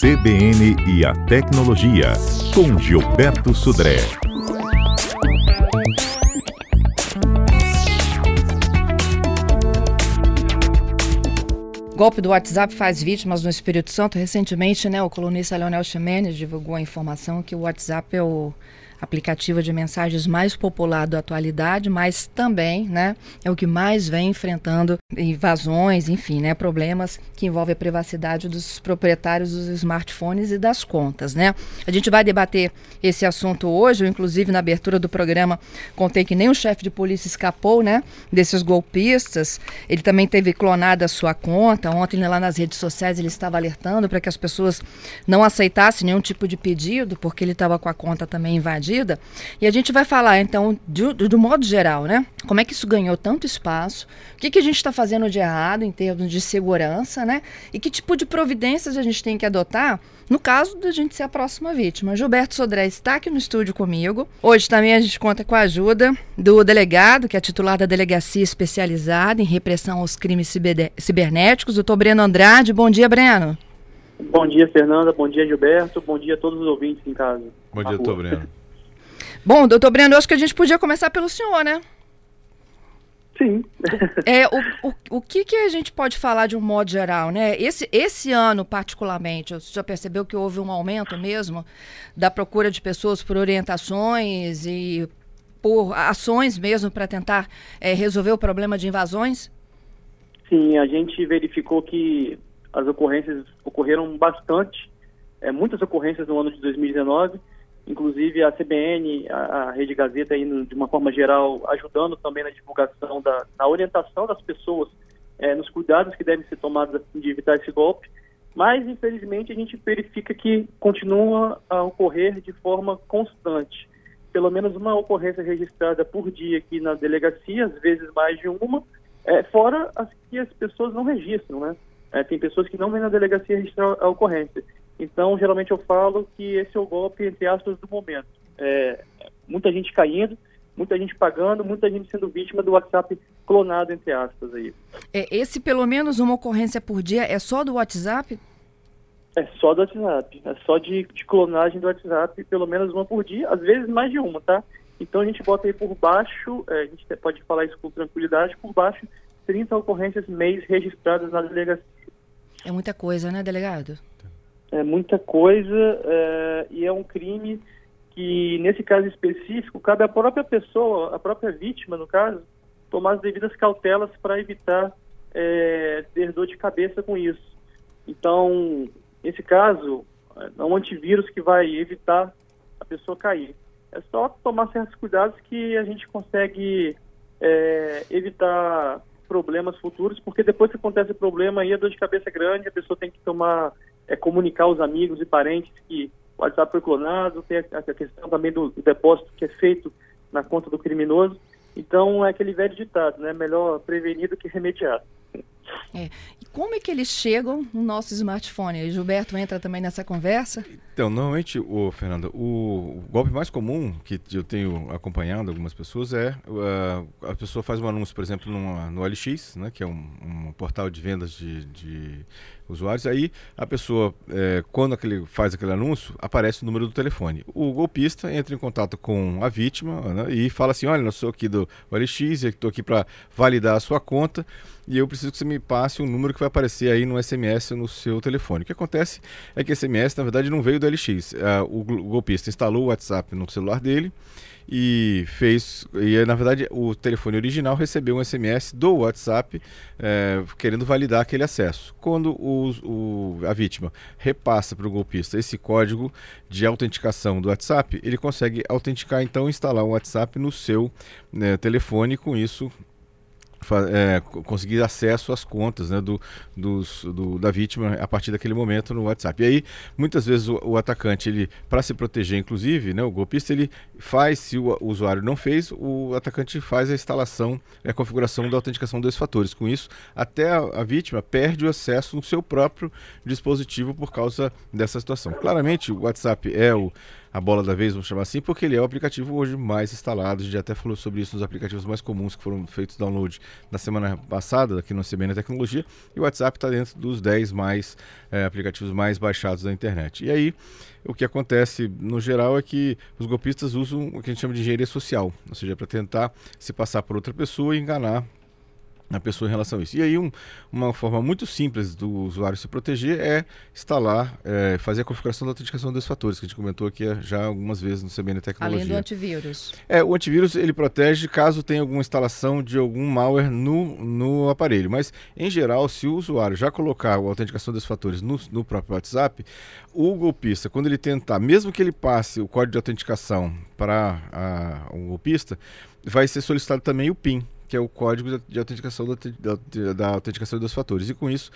CBN e a Tecnologia, com Gilberto Sudré. Golpe do WhatsApp faz vítimas no Espírito Santo. Recentemente, né, o colunista Leonel Ximenes divulgou a informação que o WhatsApp é o aplicativo de mensagens mais popular da atualidade, mas também, né, é o que mais vem enfrentando invasões, enfim, né, problemas que envolvem a privacidade dos proprietários dos smartphones e das contas, né? A gente vai debater esse assunto hoje, eu, inclusive na abertura do programa contei que nem o chefe de polícia escapou, né, desses golpistas. Ele também teve clonada a sua conta. Ontem lá nas redes sociais ele estava alertando para que as pessoas não aceitassem nenhum tipo de pedido, porque ele estava com a conta também invadida medida. E a gente vai falar, então, do, do modo geral, né? Como é que isso ganhou tanto espaço? O que, que a gente está fazendo de errado em termos de segurança, né? E que tipo de providências a gente tem que adotar no caso da gente ser a próxima vítima. Gilberto Sodré está aqui no estúdio comigo. Hoje também a gente conta com a ajuda do delegado, que é titular da Delegacia Especializada em Repressão aos Crimes Cibernéticos, o doutor Breno Andrade. Bom dia, Breno. Bom dia, Fernanda. Bom dia, Gilberto. Bom dia a todos os ouvintes em casa. Bom dia, doutor Breno. Bom, doutor Breno, acho que a gente podia começar pelo senhor, né? Sim. é, o, o, o que, que a gente pode falar de um modo geral, né? Esse, esse ano, particularmente, você já percebeu que houve um aumento mesmo da procura de pessoas por orientações e por ações mesmo para tentar é, resolver o problema de invasões? Sim, a gente verificou que as ocorrências ocorreram bastante, é, muitas ocorrências no ano de 2019 inclusive a CBN, a, a Rede Gazeta, de uma forma geral, ajudando também na divulgação, da, na orientação das pessoas, é, nos cuidados que devem ser tomados de evitar esse golpe. Mas, infelizmente, a gente verifica que continua a ocorrer de forma constante. Pelo menos uma ocorrência registrada por dia aqui na delegacia, às vezes mais de uma, é, fora as que as pessoas não registram, né? É, tem pessoas que não vêm na delegacia registrar a ocorrência. Então, geralmente eu falo que esse é o golpe, entre aspas, do momento. É, muita gente caindo, muita gente pagando, muita gente sendo vítima do WhatsApp clonado, entre aspas. Aí. É, esse, pelo menos, uma ocorrência por dia é só do WhatsApp? É só do WhatsApp. É só de, de clonagem do WhatsApp, pelo menos uma por dia, às vezes mais de uma, tá? Então a gente bota aí por baixo, é, a gente pode falar isso com tranquilidade, por baixo, 30 ocorrências mês registradas na delegacia. É muita coisa, né, delegado? É muita coisa é, e é um crime que, nesse caso específico, cabe à própria pessoa, à própria vítima, no caso, tomar as devidas cautelas para evitar é, ter dor de cabeça com isso. Então, nesse caso, é um antivírus que vai evitar a pessoa cair. É só tomar certos cuidados que a gente consegue é, evitar problemas futuros, porque depois que acontece problema aí a dor de cabeça é grande, a pessoa tem que tomar é, comunicar aos amigos e parentes que o WhatsApp foi clonado, tem a, a questão também do, do, depósito que é feito na conta do criminoso. Então é aquele velho ditado, né? Melhor prevenir do que remediar. É. E como é que eles chegam no nosso smartphone? E Gilberto entra também nessa conversa? Então, normalmente, o Fernando, o, o golpe mais comum que eu tenho acompanhado algumas pessoas é uh, a pessoa faz um anúncio, por exemplo, numa, no LX, né, que é um, um portal de vendas de, de usuários. Aí a pessoa, é, quando aquele, faz aquele anúncio, aparece o número do telefone. O golpista entra em contato com a vítima né, e fala assim: Olha, eu sou aqui do OLX, estou aqui para validar a sua conta e eu preciso que você me passe um número que vai aparecer aí no SMS no seu telefone. O que acontece é que esse SMS, na verdade, não veio do LX. Uh, o, o golpista instalou o WhatsApp no celular dele e fez. E na verdade o telefone original recebeu um SMS do WhatsApp é, querendo validar aquele acesso. Quando o, o, a vítima repassa para o golpista esse código de autenticação do WhatsApp, ele consegue autenticar então instalar um WhatsApp no seu né, telefone com isso é, conseguir acesso às contas né, do, dos, do, da vítima a partir daquele momento no WhatsApp. E aí, muitas vezes, o, o atacante, ele para se proteger, inclusive, né, o golpista, ele faz, se o, usuário não fez, o atacante faz a instalação, a configuração da autenticação dos fatores. Com isso, até a, a vítima perde o acesso no seu próprio dispositivo por causa dessa situação. Claramente, o WhatsApp é o a bola da vez, vamos chamar assim, porque ele é o aplicativo hoje mais instalado. A gente até falou sobre isso nos aplicativos mais comuns que foram feitos download na semana passada, aqui no CBN Tecnologia. E o WhatsApp está dentro dos 10 mais é, aplicativos mais baixados da internet. E aí, o que acontece no geral é que os golpistas usam o que a gente chama de engenharia social, ou seja, para tentar se passar por outra pessoa e enganar a pessoa em relação a isso. E aí um, uma forma muito simples do usuário se proteger é instalar, é, fazer a configuração da autenticação dos fatores, que a gente comentou aqui já algumas vezes no CBN Tecnologia. Além do antivírus. É, o antivírus ele protege caso tenha alguma instalação de algum malware no, no aparelho, mas em geral, se o usuário já colocar a autenticação dos fatores no, no próprio WhatsApp, o golpista, quando ele tentar, mesmo que ele passe o código de autenticação para o golpista, vai ser solicitado também o PIN, que é o código de autenticação da, da, da autenticação dos fatores. E com isso,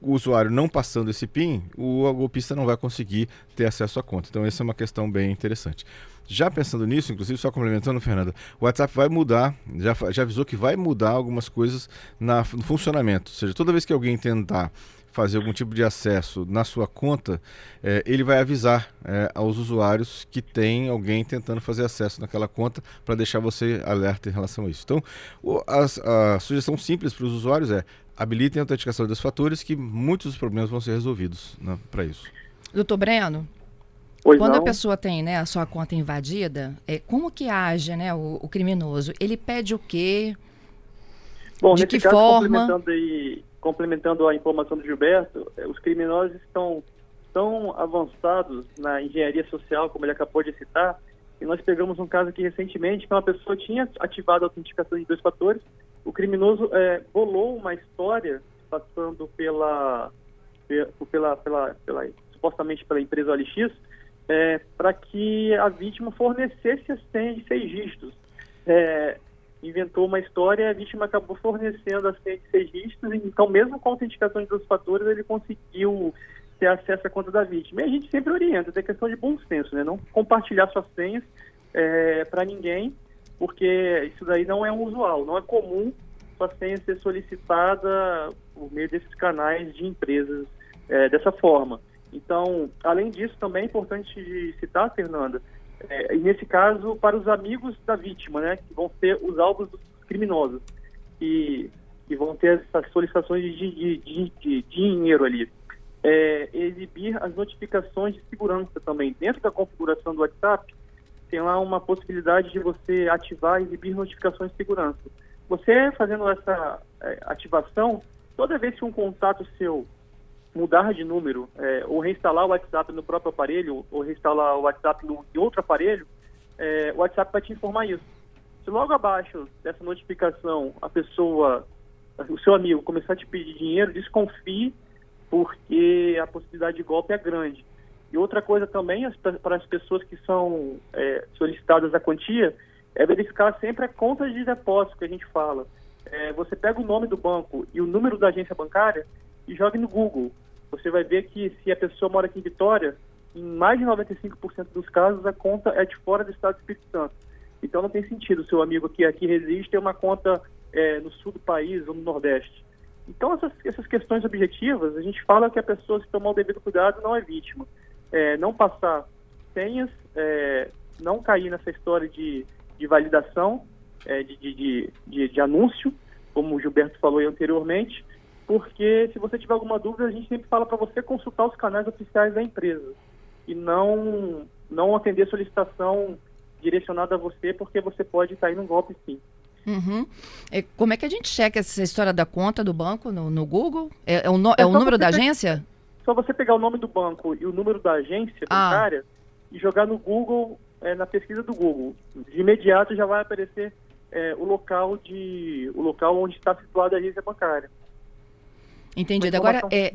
o usuário não passando esse PIN, o golpista não vai conseguir ter acesso à conta. Então, essa é uma questão bem interessante. Já pensando nisso, inclusive, só complementando, Fernanda, o WhatsApp vai mudar, já, já avisou que vai mudar algumas coisas na, no funcionamento. Ou seja, toda vez que alguém tentar fazer algum tipo de acesso na sua conta, é, ele vai avisar é, aos usuários que tem alguém tentando fazer acesso naquela conta para deixar você alerta em relação a isso. Então, o, a, a sugestão simples para os usuários é habilitem a autenticação dos fatores que muitos dos problemas vão ser resolvidos né, para isso. Doutor Breno, Pois quando não. a pessoa tem né, a sua conta invadida, é, como que age né, o, o criminoso? Ele pede o quê? Bom, de nesse que caso, forma? complementando, aí, complementando a informação do Gilberto, eh, os criminosos estão tão avançados na engenharia social, como ele acabou de citar, e nós pegamos um caso aqui recentemente que uma pessoa tinha ativado a autenticação de dois fatores, o criminoso eh, bolou uma história passando pela, pe- pela, pela, pela supostamente pela empresa OLX, para que a vítima fornecesse a senha de seis dígitos. É, inventou uma história e a vítima acabou fornecendo a seis dígitos, então mesmo com a autenticação de dois fatores, ele conseguiu ter acesso à conta da vítima. E a gente sempre orienta, é questão de bom senso, né? Não compartilhar suas senhas para ninguém, porque isso daí não é um usual, não é comum sua senha ser solicitada por meio desses canais de empresas é, dessa forma. Então, além disso, também é importante citar, Fernanda, é, e nesse caso, para os amigos da vítima, né, que vão ser os alvos dos criminosos, que, que vão ter essas solicitações de, de, de, de dinheiro ali. É, exibir as notificações de segurança também. Dentro da configuração do WhatsApp, tem lá uma possibilidade de você ativar e exibir notificações de segurança. Você fazendo essa é, ativação, toda vez que um contato seu mudar de número, é, ou reinstalar o WhatsApp no próprio aparelho, ou reinstalar o WhatsApp no, em outro aparelho, é, o WhatsApp vai te informar isso. Se logo abaixo dessa notificação a pessoa, o seu amigo começar a te pedir dinheiro, desconfie, porque a possibilidade de golpe é grande. E outra coisa também, as, para as pessoas que são é, solicitadas a quantia, é verificar sempre a conta de depósito que a gente fala. É, você pega o nome do banco e o número da agência bancária e jogue no Google. Você vai ver que se a pessoa mora aqui em Vitória, em mais de 95% dos casos a conta é de fora do estado do Espírito Santo. Então não tem sentido o seu amigo que aqui resiste ter uma conta é, no sul do país ou no Nordeste. Então essas, essas questões objetivas, a gente fala que a pessoa se tomar o devido cuidado não é vítima. É, não passar senhas, é, não cair nessa história de, de validação, é, de, de, de, de anúncio, como o Gilberto falou anteriormente, porque se você tiver alguma dúvida, a gente sempre fala para você consultar os canais oficiais da empresa e não, não atender solicitação direcionada a você, porque você pode cair num golpe sim. Uhum. É, como é que a gente checa essa história da conta do banco no, no Google? É, é o, no, é o só número da pe- agência? Só você pegar o nome do banco e o número da agência Ah. bancária e jogar no Google, é, na pesquisa do Google. De imediato já vai aparecer é, o local de o local onde está situada a agência bancária. Entendido. Agora, é,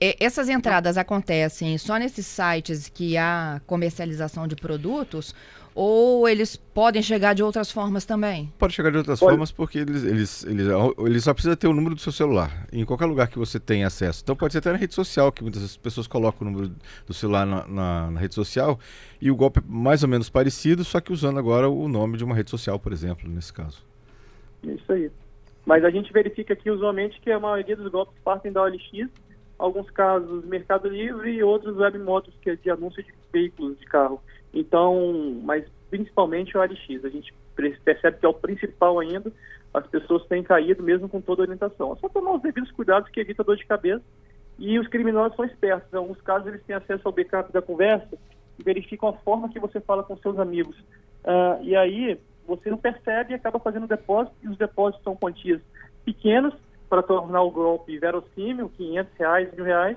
é, essas entradas acontecem só nesses sites que há comercialização de produtos ou eles podem chegar de outras formas também? Pode chegar de outras Pode. formas porque eles, eles, eles, eles só precisa ter o número do seu celular em qualquer lugar que você tenha acesso. Então pode ser até na rede social, que muitas pessoas colocam o número do celular na, na- na rede social e o golpe é mais ou menos parecido, só que usando agora o nome de uma rede social, por exemplo, nesse caso. Isso aí. Mas a gente verifica aqui usualmente que a maioria dos golpes partem da OLX alguns casos Mercado Livre e outros webmotos, que é de anúncio de veículos de carro. Então, mas principalmente o ARX. A gente percebe que é o principal ainda, as pessoas têm caído mesmo com toda a orientação. É só tomar os devidos cuidados que evita dor de cabeça e os criminosos são espertos. Em alguns casos eles têm acesso ao backup da conversa e verificam a forma que você fala com seus amigos. Uh, e aí você não percebe e acaba fazendo depósito, e os depósitos são quantias pequenas para tornar o golpe verossímil, 500 reais, mil reais,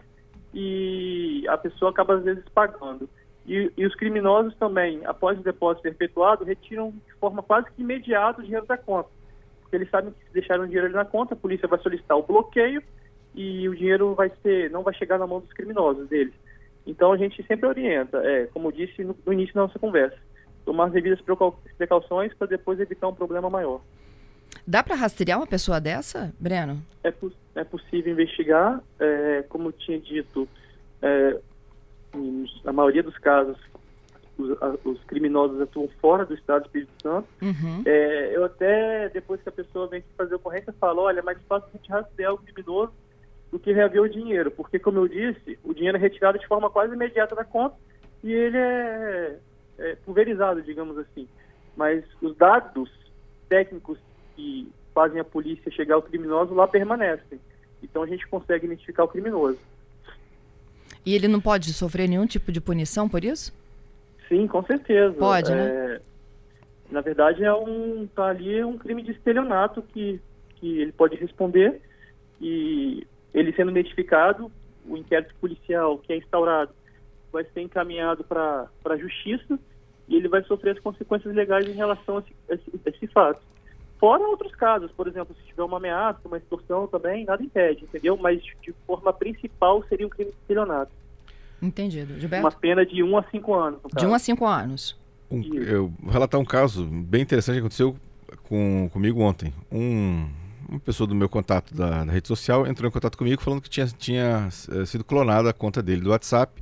e a pessoa acaba às vezes pagando. E, e, os criminosos também, após o depósito ser efetuado, retiram de forma quase que imediata o dinheiro da conta. Porque eles sabem que se deixaram o dinheiro ali na conta, a polícia vai solicitar o bloqueio e o dinheiro vai ser, não vai chegar na mão dos criminosos deles. Então a gente sempre orienta, é, como eu disse no, no início da nossa conversa, tomar as devidas precauções para depois evitar um problema maior. Dá para rastrear uma pessoa dessa, Breno? É, é possível investigar, é, como eu tinha dito, é, na maioria dos casos, os, os, criminosos atuam fora do estado do Espírito Santo. Uhum. É, eu até, depois que a pessoa vem fazer ocorrência, falo, olha, mais fácil a gente rastrear o criminoso do que reaver o dinheiro, porque, como eu disse, o dinheiro é retirado de forma quase imediata da conta e ele é, é pulverizado, digamos assim. Mas os dados técnicos que fazem a polícia chegar ao criminoso lá permanecem. Então a gente consegue identificar o criminoso. E ele não pode sofrer nenhum tipo de punição por isso? Sim, com certeza. Pode, né? é, né? Na verdade, é um, tá ali é um crime de estelionato que, que ele pode responder e ele sendo identificado, o inquérito policial que é instaurado vai ser encaminhado para a justiça e ele vai sofrer as consequências legais em relação a esse, a esse, a esse fato. Fora outros casos, por exemplo, se tiver uma ameaça, uma extorsão também, nada impede, entendeu? Mas de forma principal seria um crime de estelionato. Entendido. Gilberto? Uma pena de 1 um a 5 anos. De 1 um a 5 anos. Um, eu vou relatar um caso bem interessante que aconteceu com, comigo ontem. Um, uma pessoa do meu contato da, da, rede social entrou em contato comigo falando que tinha, tinha eh, sido clonada a conta dele do WhatsApp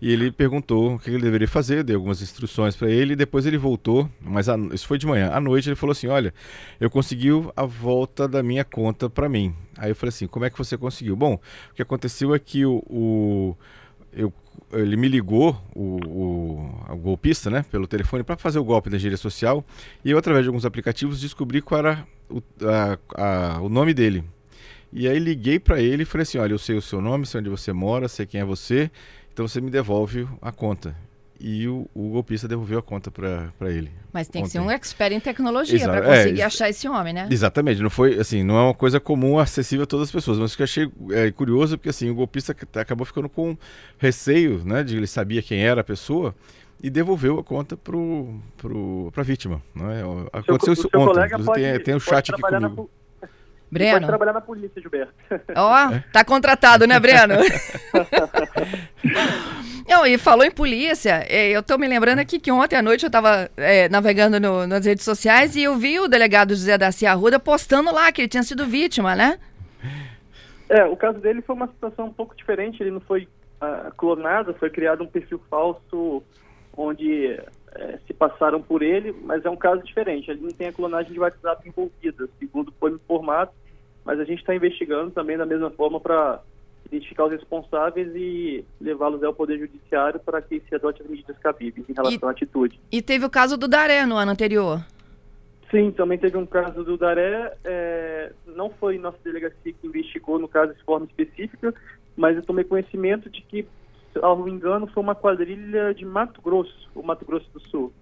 e ele perguntou o que ele deveria fazer, dei algumas instruções para ele, e depois ele voltou, mas a, isso foi de manhã. À noite ele falou assim: Olha, eu consegui a volta da minha conta para mim. Aí eu falei assim: Como é que você conseguiu? Bom, o que aconteceu é que o, o eu, ele me ligou, o, o, golpista, né, pelo telefone para fazer o golpe da engenharia social, e eu, através de alguns aplicativos, descobri qual era o, a, a, o nome dele. E aí liguei para ele e falei assim: Olha, eu sei o seu nome, sei onde você mora, sei quem é você então você me devolve a conta. E o, o golpista devolveu a conta para ele. Mas tem ontem. que ser um expert em tecnologia para conseguir é, achar esse homem, né? Exatamente. Não foi assim, não é uma coisa comum, acessível a todas as pessoas. Mas o que eu achei é, curioso porque assim o golpista acabou ficando com receio, né? De ele sabia quem era a pessoa e devolveu a conta pro, pro, para a vítima. Né? Aconteceu seu, isso ontem. Pode, tem, tem um chat aqui comigo. Breno. Pode trabalhar na polícia, Gilberto. Ó, oh, tá contratado, né, Breno? Não, e falou em polícia, é, eu tô me lembrando aqui que ontem à noite eu tava é, navegando no, nas redes sociais e eu vi o delegado José da Cia Arruda postando lá que ele tinha sido vítima, né? É, o caso dele foi uma situação um pouco diferente, ele não foi uh, clonado, foi criado um perfil falso onde é, se passaram por ele, mas é um caso diferente. Ele não tem a clonagem de WhatsApp envolvida, segundo foi informado, mas a gente está investigando também da mesma forma para identificar os responsáveis e levá-los ao Poder Judiciário para que se adote as medidas cabíveis em relação e, à atitude. E teve o caso do Daré no ano anterior? Sim, também teve um caso do Daré. É, não foi nossa delegacia que investigou no caso de forma específica, mas eu tomei conhecimento de que me engano, foi uma quadrilha de Mato Grosso, o Mato Grosso do Sul.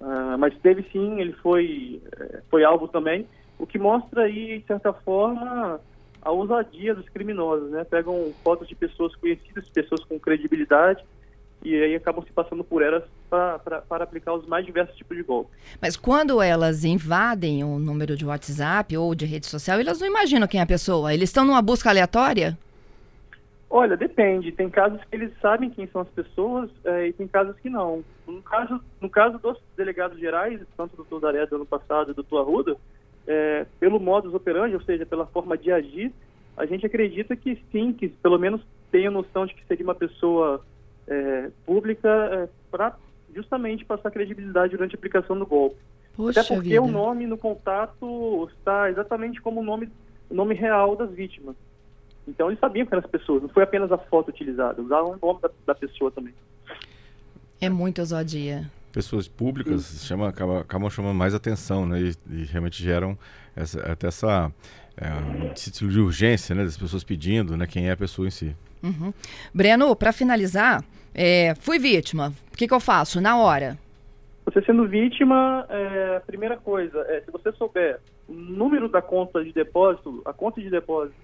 Uh, mas teve sim, ele foi, eh, foi alvo também, o que mostra aí, de certa forma, a ousadia dos criminosos, né? Pegam fotos de pessoas conhecidas, pessoas com credibilidade, e aí acabam se passando por elas para aplicar os mais diversos tipos de golpes. Mas quando elas invadem o número de WhatsApp ou de rede social, elas não imaginam quem é a pessoa. Eles estão numa busca aleatória? Olha, depende. Tem casos que eles sabem quem são as pessoas é, e tem casos que não. No caso, no caso dos delegados gerais, tanto do doutor Daré do ano passado e do doutor Arruda, é, pelo modus operandi, ou seja, pela forma de agir, a gente acredita que sim, que pelo menos tenha noção de que seria uma pessoa é, pública é, para justamente passar credibilidade durante a aplicação do golpe. Poxa Até porque vida. o nome no contato está exatamente como o nome, o nome real das vítimas. Então eles sabiam que eram as pessoas, não foi apenas a foto utilizada, usavam o nome da, da pessoa também. É muita ousadia. Pessoas públicas chama, acabam, acabam chamando mais atenção, né? E, e realmente geram essa, até essa é, título de urgência, né? Das pessoas pedindo, né? Quem é a pessoa em si. Uhum. Breno, para finalizar, é, fui vítima. O que, que eu faço na hora? Você sendo vítima, é, primeira coisa, é, se você souber o número da conta de depósito, a conta de depósito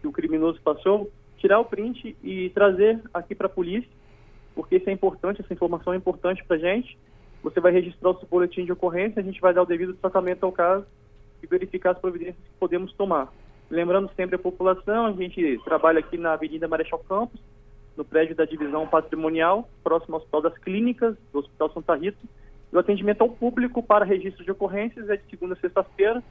que o criminoso passou, tirar o print e trazer aqui para a polícia, porque isso é importante, essa informação é importante para a gente. Você vai registrar o seu boletim de ocorrência, a gente vai dar o devido tratamento ao caso e verificar as providências que podemos tomar. Lembrando sempre a população, a gente trabalha aqui na Avenida Marechal Campos, no prédio da divisão patrimonial, próximo ao Hospital das Clínicas, do Hospital Santa Rita. O atendimento ao público para registro de ocorrências é de segunda a sexta-feira,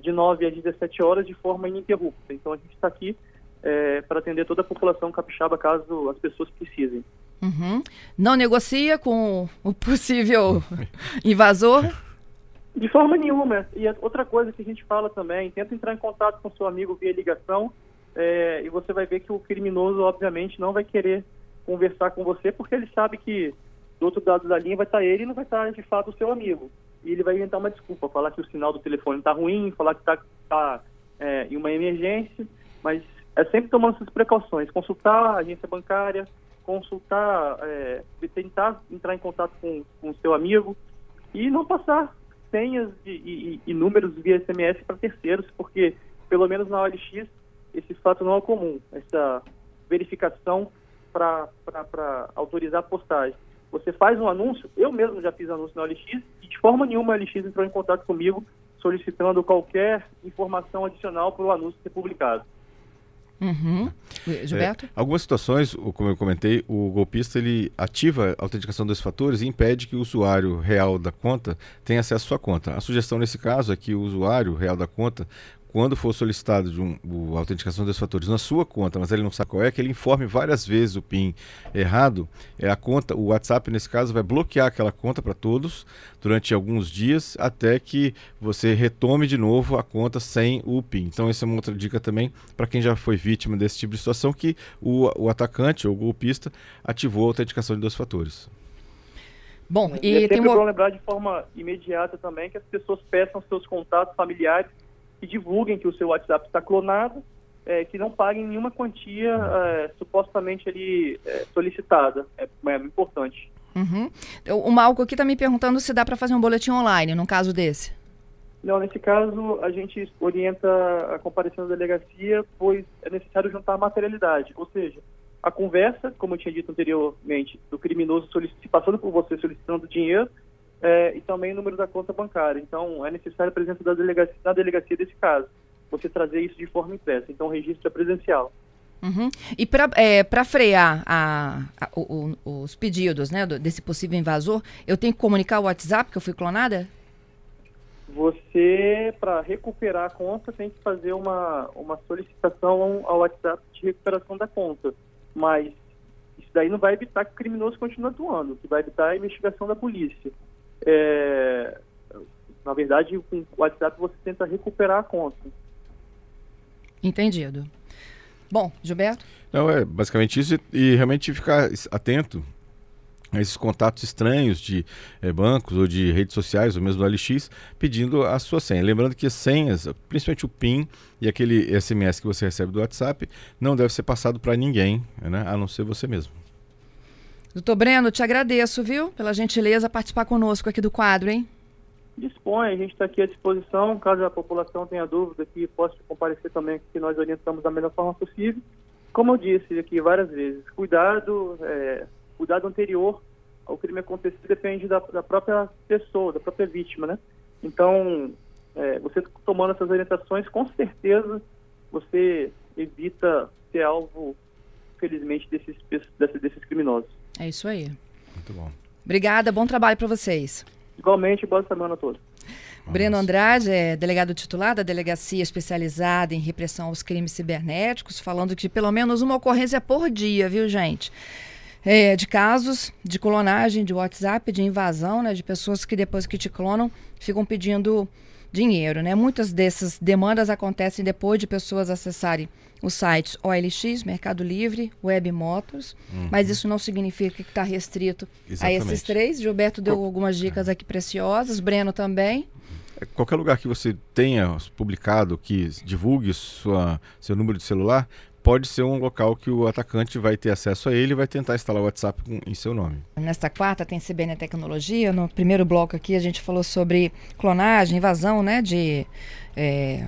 de 9 às 17 horas, de forma ininterrupta. Então a gente está aqui é, para atender toda a população capixaba, caso as pessoas precisem. Uhum. Não negocia com o possível invasor? De forma nenhuma. E outra coisa que a gente fala também, tenta entrar em contato com seu amigo via ligação, é, e você vai ver que o criminoso, obviamente, não vai querer conversar com você, porque ele sabe que do outro lado da linha vai estar ele e não vai estar, de fato, o seu amigo. E ele vai inventar uma desculpa, falar que o sinal do telefone está ruim, falar que está tá, é, em uma emergência, mas é sempre tomando essas precauções, consultar a agência bancária, consultar, é, tentar entrar em contato com, o seu amigo e não passar senhas e, e, e números via SMS para terceiros, porque pelo menos na OLX esse fato não é comum, essa verificação para autorizar a postagem. Você faz um anúncio, eu mesmo já fiz anúncio na OLX e de forma nenhuma a OLX entrou em contato comigo solicitando qualquer informação adicional para o anúncio ser publicado. Uhum. Gilberto? É, algumas situações, como eu comentei, o golpista ele ativa a autenticação dos fatores e impede que o usuário real da conta tenha acesso à sua conta. A sugestão nesse caso é que o usuário real da conta quando for solicitado de um, a autenticação dos fatores na sua conta, mas ele não sabe qual é, que ele informe várias vezes o PIN errado, é a conta, o WhatsApp nesse caso vai bloquear aquela conta para todos durante alguns dias até que você retome de novo a conta sem o PIN. Então essa é uma outra dica também para quem já foi vítima desse tipo de situação que o, o atacante ou o golpista ativou a autenticação de dois fatores. Bom, e, e é sempre tem uma... bom lembrar de forma imediata também que as pessoas peçam seus contatos familiares que divulguem que o seu WhatsApp está clonado, é, que não paguem nenhuma quantia é, supostamente ali é, solicitada. É, é importante. Uhum. O Malco aqui está me perguntando se dá para fazer um boletim online, num caso desse. Não, nesse caso a gente orienta a comparação da delegacia, pois é necessário juntar materialidade, ou seja, a conversa, como eu tinha dito anteriormente, do criminoso passando por você solicitando dinheiro, é, e também o número da conta bancária. Então, é necessário a presença da delegacia, da delegacia desse caso. Você trazer isso de forma impressa. Então, o registro é presencial. Uhum. E para é, frear a, a, o, os pedidos né, desse possível invasor, eu tenho que comunicar o WhatsApp que eu fui clonada? Você, para recuperar a conta, tem que fazer uma, uma solicitação ao WhatsApp de recuperação da conta. Mas isso daí não vai evitar que o criminoso continue atuando. O que vai evitar é a investigação da polícia é, na verdade, com o WhatsApp você tenta recuperar a conta. Entendido. Bom, Gilberto? Não, é basicamente isso e, realmente ficar atento a esses contatos estranhos de é, bancos ou de redes sociais, ou mesmo do LX, pedindo a sua senha. Lembrando que as senhas, principalmente o PIN e aquele SMS que você recebe do WhatsApp, não deve ser passado para ninguém, né, a não ser você mesmo. Doutor Breno, te agradeço, viu, pela gentileza participar conosco aqui do quadro, hein? Dispõe, a gente está aqui à disposição, caso a população tenha dúvida que possa comparecer também, que nós orientamos da melhor forma possível. Como eu disse aqui várias vezes, cuidado, é, cuidado anterior ao crime acontecer depende da, da, própria pessoa, da própria vítima, né? Então, é, você tomando essas orientações, com certeza você evita ser alvo, felizmente, desses, desses, desses criminosos. É isso aí. Muito bom. Obrigada, bom trabalho para vocês. Igualmente, boa semana a todos. Breno Andrade é delegado titular da Delegacia Especializada em Repressão aos Crimes Cibernéticos, falando que pelo menos uma ocorrência por dia, viu, gente? É, de casos de clonagem de WhatsApp, de invasão, né, de pessoas que depois que te clonam ficam pedindo dinheiro, né? Muitas dessas demandas acontecem depois de pessoas acessarem os sites OLX, Mercado Livre, Web Motors, uhum. mas isso não significa que está restrito Exatamente. a esses três. Gilberto deu Qual... algumas dicas aqui preciosas, Breno também. É, qualquer lugar que você tenha publicado, que divulgue sua, seu número de celular, pode ser um local que o atacante vai ter acesso a ele e vai tentar instalar o WhatsApp com, em seu nome. Nesta quarta tem CBN Tecnologia. No primeiro bloco aqui a gente falou sobre clonagem, invasão né, de é,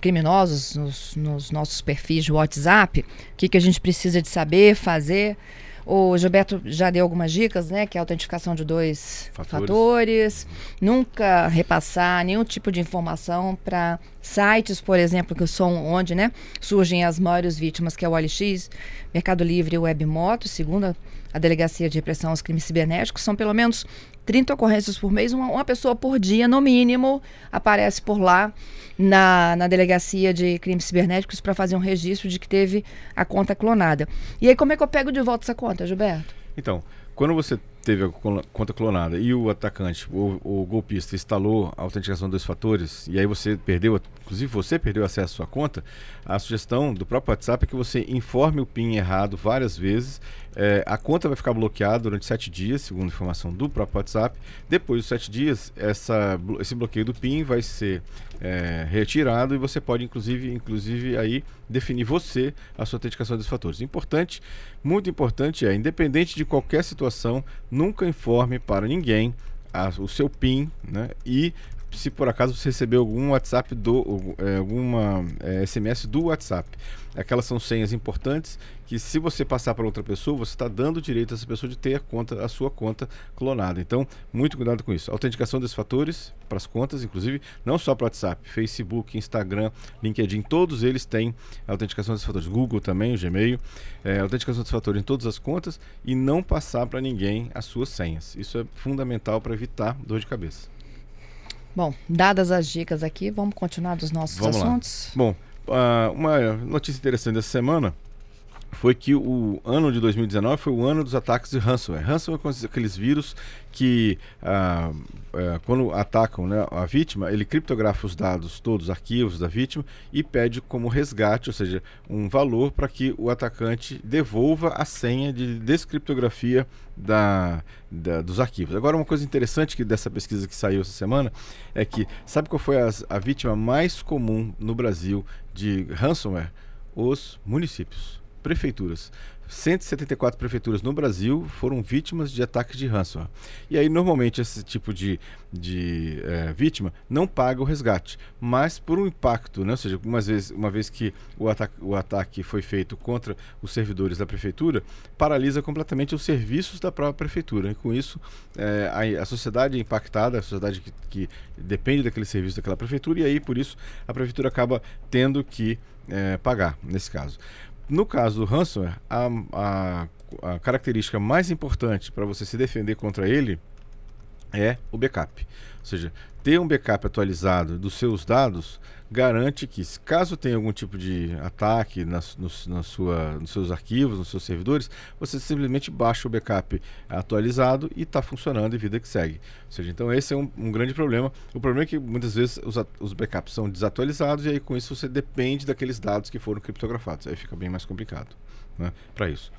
criminosos nos, nos, nossos perfis de WhatsApp. O que, que a gente precisa de saber, fazer. O Gilberto já deu algumas dicas, né? Que é a autentificação de dois fatores. fatores. Nunca repassar nenhum tipo de informação para sites, por exemplo, que são onde né, surgem as maiores vítimas, que é o OLX, Mercado Livre e Webmoto, segundo a Delegacia de Repressão aos Crimes Cibernéticos, são pelo menos 30 ocorrências por mês, uma, uma pessoa por dia, no mínimo, aparece por lá na, na Delegacia de Crimes Cibernéticos para fazer um registro de que teve a conta clonada. E aí, como é que eu pego de volta essa conta, Gilberto? Então, quando você teve a conta clonada e o atacante, o, o, golpista, instalou a autenticação dos fatores e aí você perdeu, inclusive você perdeu acesso à sua conta, a sugestão do próprio WhatsApp é que você informe o PIN errado várias vezes. É, a conta vai ficar bloqueada durante sete dias, segundo informação do próprio WhatsApp. Depois dos sete dias, essa, esse bloqueio do PIN vai ser é, retirado e você pode, inclusive, inclusive aí definir você a sua autenticação dos fatores. Importante, muito importante é, independente de qualquer situação, nunca informe para ninguém a, o seu PIN né, e se por acaso você recebeu algum WhatsApp do é, alguma é, SMS do WhatsApp. Aquelas são senhas importantes que se você passar para outra pessoa, você está dando direito a essa pessoa de ter a conta, a sua conta clonada. Então, muito cuidado com isso. Autenticação desses fatores para as contas, inclusive, não só para WhatsApp, Facebook, Instagram, LinkedIn, todos eles têm autenticação desses fatores. Google também, o Gmail, é, autenticação desses fatores em todas as contas e não passar para ninguém as suas senhas. Isso é fundamental para evitar dor de cabeça. Bom, dadas as dicas aqui, vamos continuar dos nossos vamos assuntos? Lá. Bom, uh, uma notícia interessante dessa semana foi que o ano de 2019 foi o ano dos ataques de ransomware. Ransomware são aqueles vírus que, ah, ah, quando atacam né, a vítima, ele criptografa os dados, todos os arquivos da vítima e pede como resgate, ou seja, um valor para que o atacante devolva a senha de descriptografia da, da, dos arquivos. Agora, uma coisa interessante que dessa pesquisa que saiu essa semana é que, sabe qual foi a vítima mais comum no Brasil de ransomware? Os municípios prefeituras. 174 prefeituras no Brasil foram vítimas de ataques de ransomware. E aí, normalmente, esse tipo de, de é, vítima não paga o resgate, mas por um impacto, né? ou seja, uma vez, uma vez que o, ataque, o ataque foi feito contra os servidores da prefeitura, paralisa completamente os serviços da própria prefeitura. E com isso, é, a, a, sociedade é impactada, a sociedade que, que depende daquele serviço daquela prefeitura, e aí, por isso, a prefeitura acaba tendo que é, pagar, nesse caso. No caso do ransomware, a, a, a característica mais importante para você se defender contra ele é o backup. Ou seja, ter um backup atualizado dos seus dados garante que, caso tenha algum tipo de ataque nas, na sua, nos seus arquivos, nos seus servidores, você simplesmente baixa o backup atualizado e está funcionando e vida que segue. Ou seja, então esse é um, um, grande problema. O problema é que muitas vezes os, os backups são desatualizados e aí com isso você depende daqueles dados que foram criptografados. Aí fica bem mais complicado né, para isso.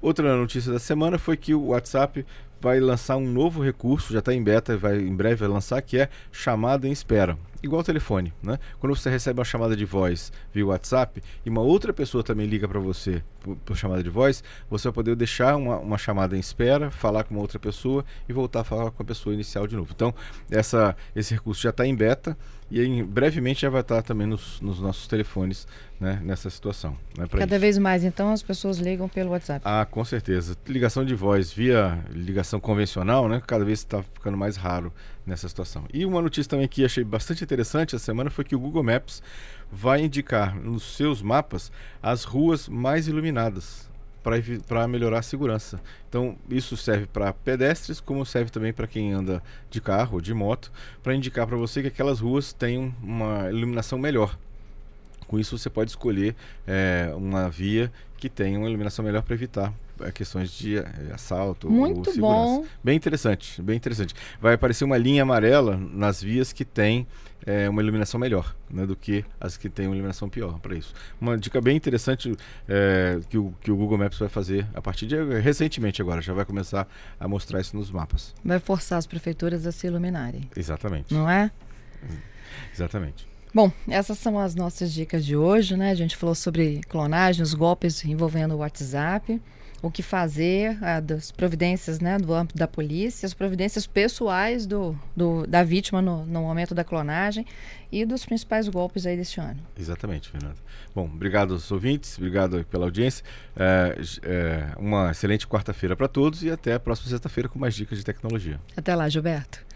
Outra notícia da semana foi que o WhatsApp vai lançar um novo recurso, já está em beta, vai em breve vai lançar, que é chamada em espera. Igual o telefone, né? Quando você recebe uma chamada de voz via WhatsApp e uma outra pessoa também liga para você por, por, chamada de voz, você vai poder deixar uma, uma, chamada em espera, falar com uma outra pessoa e voltar a falar com a pessoa inicial de novo. Então, essa, esse recurso já está em beta e em, brevemente já vai estar também nos, nos nossos telefones né, nessa situação. Né, Cada isso. vez mais, então, as pessoas ligam pelo WhatsApp. Ah, com certeza. Ligação de voz via ligação convencional, né, cada vez está ficando mais raro nessa situação. E uma notícia também que achei bastante interessante essa semana foi que o Google Maps vai indicar nos seus mapas as ruas mais iluminadas para melhorar a segurança. Então, isso serve para pedestres, como serve também para quem anda de carro ou de moto, para indicar para você que aquelas ruas têm uma iluminação melhor. Com isso, você pode escolher é, uma via que tenha uma iluminação melhor para evitar questões de é, assalto Muito ou segurança. bom. Bem interessante, bem interessante. Vai aparecer uma linha amarela nas vias que tem é, uma iluminação melhor né, do que as que têm uma iluminação pior para isso. Uma dica bem interessante é, que, o, que o Google Maps vai fazer a partir de recentemente agora, já vai começar a mostrar isso nos mapas. Vai forçar as prefeituras a se iluminarem. Exatamente. Não é? Exatamente. Bom, essas são as nossas dicas de hoje, né? A gente falou sobre clonagem, os golpes envolvendo o WhatsApp, o que fazer, das providências né, do âmbito da polícia, as providências pessoais do, do da vítima no, no, momento da clonagem e dos principais golpes aí deste ano. Exatamente, Fernando. Bom, obrigado aos ouvintes, obrigado pela audiência. É, é, uma excelente quarta-feira para todos e até a próxima sexta-feira com mais dicas de tecnologia. Até lá, Gilberto.